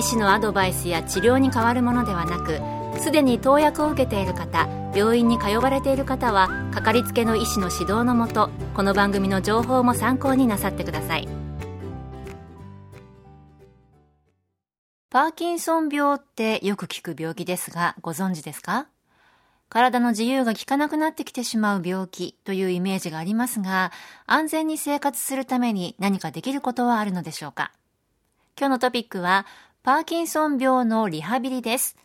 医師のアドバイスや治療に変わるものではなくすでに投薬を受けている方病院に通われている方はかかりつけの医師の指導のもとこの番組の情報も参考になさってください。パーキンソン病ってよく聞く病気ですがご存知ですか？体の自由が利かなくなってきてしまう病気というイメージがありますが、安全に生活するために何かできることはあるのでしょうか？今日のトピックは、パーキンソン病のリハビリです。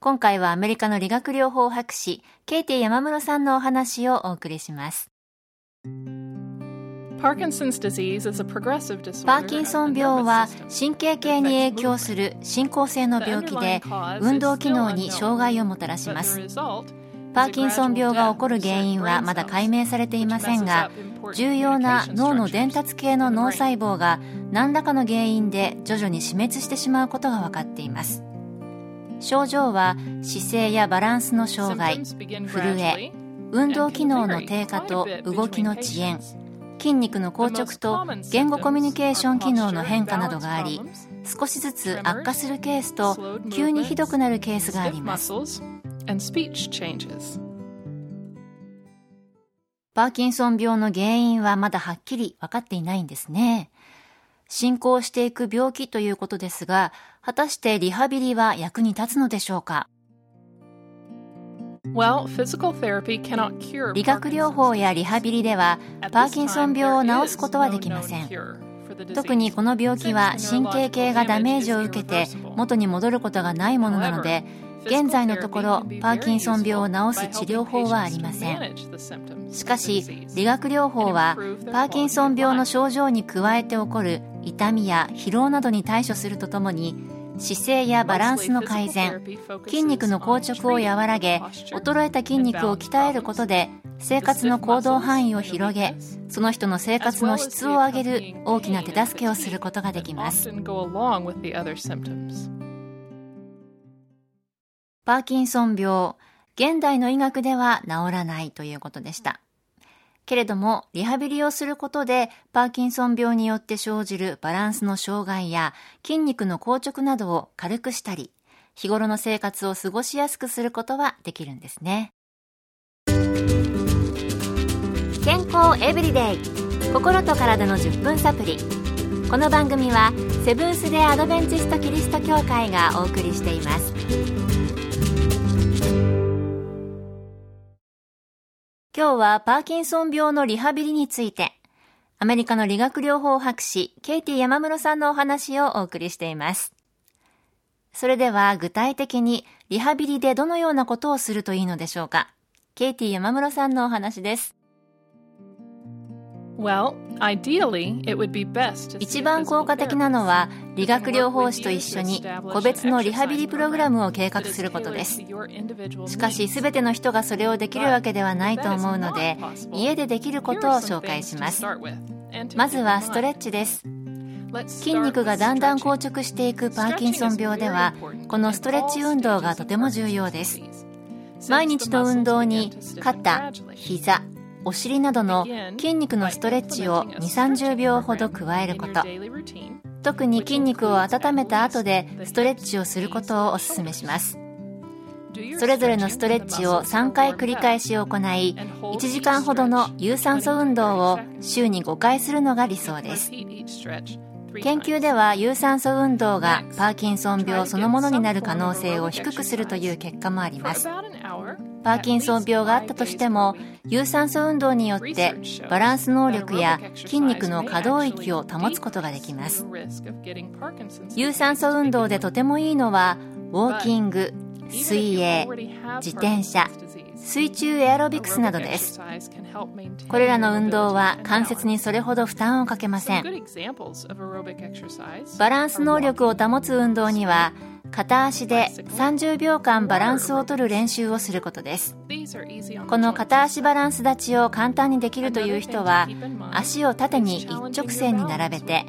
今回はアメリカの理学療法博士、ケイティ山室さんのお話をお送りします。パーキンソン病は神経系に影響する進行性の病気で運動機能に障害をもたらしますパーキンソン病が起こる原因はまだ解明されていませんが重要な脳の伝達系の脳細胞が何らかの原因で徐々に死滅してしまうことが分かっています。症状は姿勢やバランスの障害震え運動機能の低下と動きの遅延筋肉の硬直と言語コミュニケーション機能の変化などがあり少しずつ悪化するケースと急にひどくなるケースがあります。パーキンソン病の原因はまだはっきり分かっていないんですね。進行していく病気ということですが果たしてリハビリは役に立つのでしょうか？理学療法やリハビリではパーキンソン病を治すことはできません。特にこの病気は神経系がダメージを受けて元に戻ることがないものなので現在のところパーキンソン病を治す治療法はありません。しかし理学療法はパーキンソン病の症状に加えて起こる痛みや疲労などに対処するとともに姿勢やバランスの改善筋肉の硬直を和らげ衰えた筋肉を鍛えることで生活の行動範囲を広げその人の生活の質を上げる大きな手助けをすることができます。パーキンソン病現代の医学では治らないということでした。けれども、リハビリをすることで、パーキンソン病によって生じるバランスの障害や筋肉の硬直などを軽くしたり、日頃の生活を過ごしやすくすることはできるんですね。健康エブリデイ心と体の10分サプリ。この番組はセブンス・デ・アドベンチスト・キリスト教会がお送りしています。今日はパーキンソン病のリハビリについて、アメリカの理学療法博士、ケイティ山室さんのお話をお送りしています。それでは具体的にリハビリでどのようなことをするといいのでしょうか。ケイティ山室さんのお話です。一番効果的なのは理学療法士と一緒に個別のリハビリプログラムを計画することです。しかし全ての人がそれをできるわけではないと思うので家でできることを紹介します。まずはストレッチです。筋肉がだんだん硬直していくパーキンソン病ではこのストレッチ運動がとても重要です。毎日の運動に肩、膝、お尻などの筋肉のストレッチを2 3 0秒ほど加えること。特に筋肉を温めた後でストレッチをすることをお勧めします。それぞれのストレッチを3回繰り返し行い1時間ほどの有酸素運動を週に5回するのが理想です。研究では有酸素運動がパーキンソン病そのものになる可能性を低くするという結果もあります。パーキンソン病があったとしても有酸素運動によってバランス能力や筋肉の可動域を保つことができます。有酸素運動でとてもいいのはウォーキング水泳自転車水中エアロビクスなどです。これらの運動は関節にそれほど負担をかけません。バランス能力を保つ運動には片足で30秒間バランスを取る練習をすることです。この片足バランス立ちを簡単にできるという人は足を縦に一直線に並べて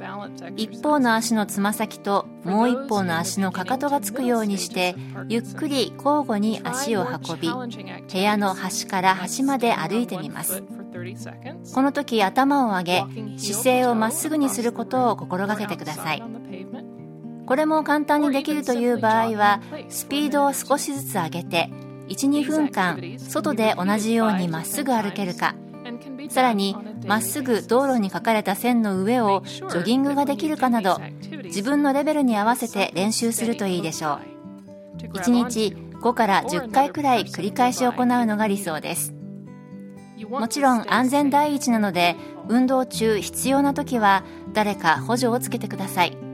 一方の足のつま先ともう一方の足のかかとがつくようにしてゆっくり交互に足を運び部屋の端から端まで歩いてみます。この時頭を上げ姿勢をまっすぐにすることを心がけてください。これも簡単にできるという場合はスピードを少しずつ上げて12分間外で同じようにまっすぐ歩けるか。さらにまっすぐ道路に書かれた線の上をジョギングができるかなど自分のレベルに合わせて練習するといいでしょう。1日5から10回くらい繰り返し行うのが理想です。もちろん安全第一なので運動中必要な時は誰か補助をつけてください。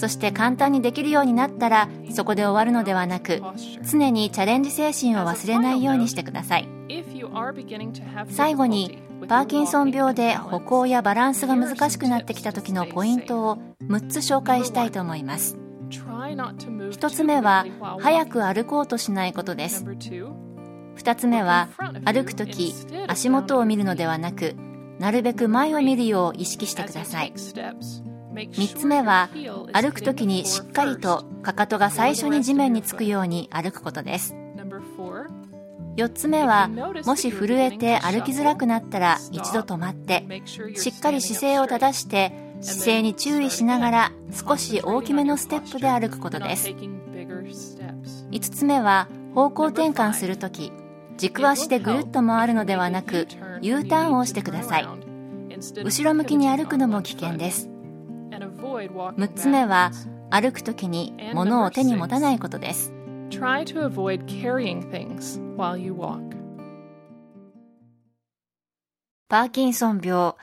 そして簡単にできるようになったらそこで終わるのではなく常にチャレンジ精神を忘れないようにしてください。最後にパーキンソン病で歩行やバランスが難しくなってきた時のポイントを6つ紹介したいと思います。1つ目は早く歩こうとしないことです。2つ目は歩く時足元を見るのではなくなるべく前を見るよう意識してください。3つ目は歩く時にしっかりとかかとが最初に地面につくように歩くことです。4つ目はもし震えて歩きづらくなったら一度止まってしっかり姿勢を正して姿勢に注意しながら少し大きめのステップで歩くことです。5つ目は方向転換するとき軸足でぐるっと回るのではなく U ターンをしてください。後ろ向きに歩くのも危険です6つ目は歩く時に物を手に持たないことです。パーキンソン病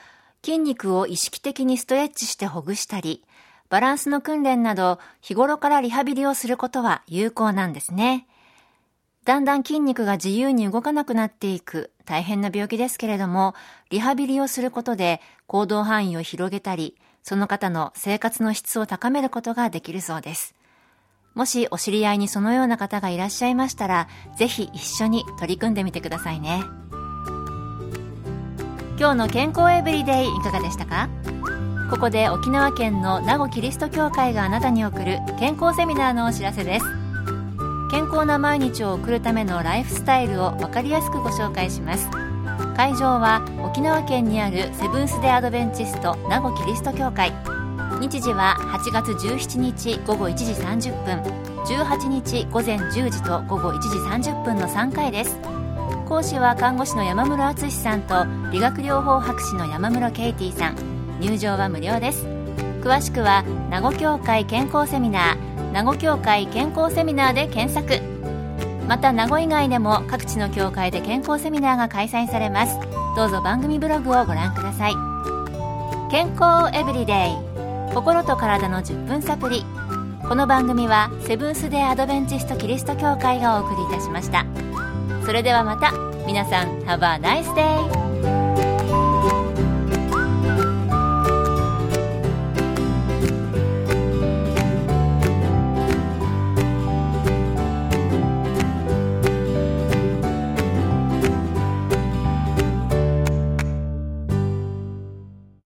筋肉を意識的にストレッチしてほぐしたりバランスの訓練など日頃からリハビリをすることは有効なんですね。だんだん筋肉が自由に動かなくなっていく大変な病気ですけれどもリハビリをすることで行動範囲を広げたりその方の生活の質を高めることができるそうです。もしお知り合いにそのような方がいらっしゃいましたら、ぜひ一緒に取り組んでみてくださいね。今日の健康エブリデイいかがでしたか？ここで沖縄県の名護キリスト教会があなたに送る健康セミナーのお知らせです。健康な毎日を送るためのライフスタイルを分かりやすくご紹介します。会場は沖縄県にあるセブンス・デ・アドベンチスト名護キリスト教会。日時は8月17日午後1時30分18日午前10時と午後1時30分の3回です。講師は看護師の山室敦さんと理学療法博士の山室ケイティさん。入場は無料です。詳しくは名護協会健康セミナー名護協会健康セミナーで検索。また名護以外でも各地の教会で健康セミナーが開催されます。どうぞ番組ブログをご覧ください。健康エブリデイ。心と体の10分サプリ。この番組はセブンス・デ・アドベンチスト・キリスト教会がお送りいたしました。それではまた。皆さん Have a nice day!